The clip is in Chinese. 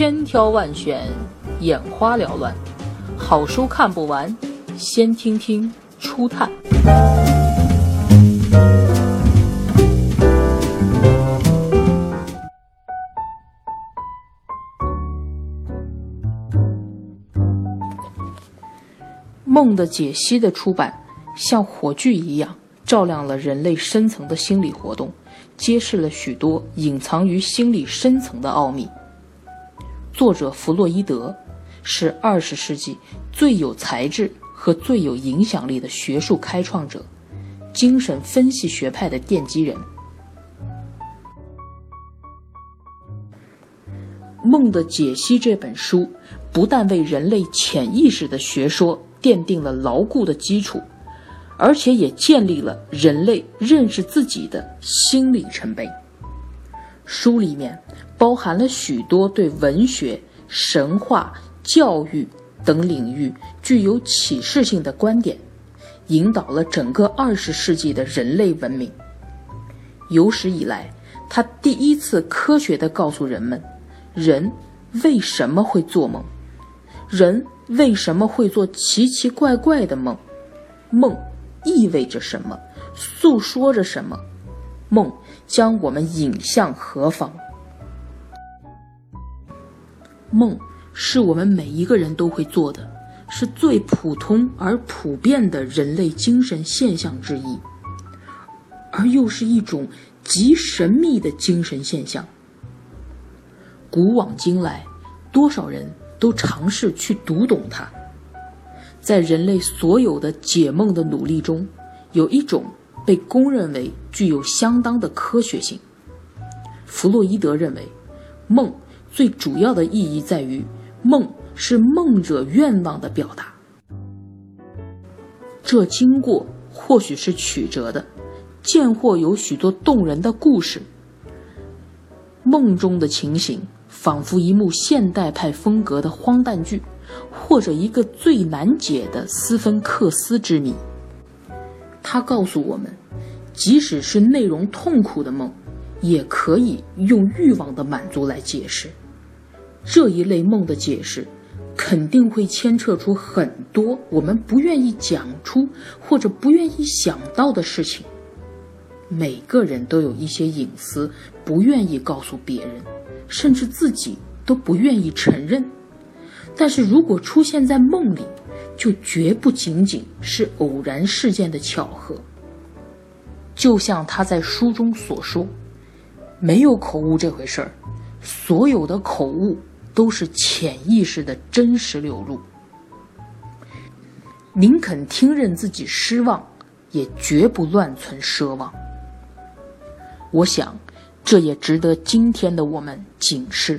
千挑万选，眼花缭乱，好书看不完，先听听初探。梦的解析的出版，像火炬一样照亮了人类深层的心理活动，揭示了许多隐藏于心理深层的奥秘。作者弗洛伊德是二十世纪最有才智和最有影响力的学术开创者，精神分析学派的奠基人。《梦的解析》这本书不但为人类潜意识的学说奠定了牢固的基础，而且也建立了人类认识自己的新里程碑。书里面包含了许多对文学、神话、教育等领域具有启示性的观点，引导了整个二十世纪的人类文明。有史以来，他第一次科学地告诉人们。人为什么会做梦？人为什么会做奇奇怪怪的梦？梦意味着什么？诉说着什么？梦将我们引向何方？梦是我们每一个人都会做的，是最普通而普遍的人类精神现象之一，而又是一种极神秘的精神现象。古往今来，多少人都尝试去读懂它。在人类所有的解梦的努力中，有一种被公认为具有相当的科学性。弗洛伊德认为，梦最主要的意义在于，梦是梦者愿望的表达。这经过或许是曲折的，见或有许多动人的故事。梦中的情形。仿佛一幕现代派风格的荒诞剧，或者一个最难解的斯芬克斯之谜。他告诉我们，即使是内容痛苦的梦，也可以用欲望的满足来解释。这一类梦的解释，肯定会牵扯出很多我们不愿意讲出或者不愿意想到的事情。每个人都有一些隐私，不愿意告诉别人。甚至自己都不愿意承认，但是如果出现在梦里，就绝不仅仅是偶然事件的巧合。就像他在书中所说，没有口误这回事儿，所有的口误都是潜意识的真实流露。宁肯听任自己失望，也绝不乱存奢望。我想。这也值得今天的我们警示。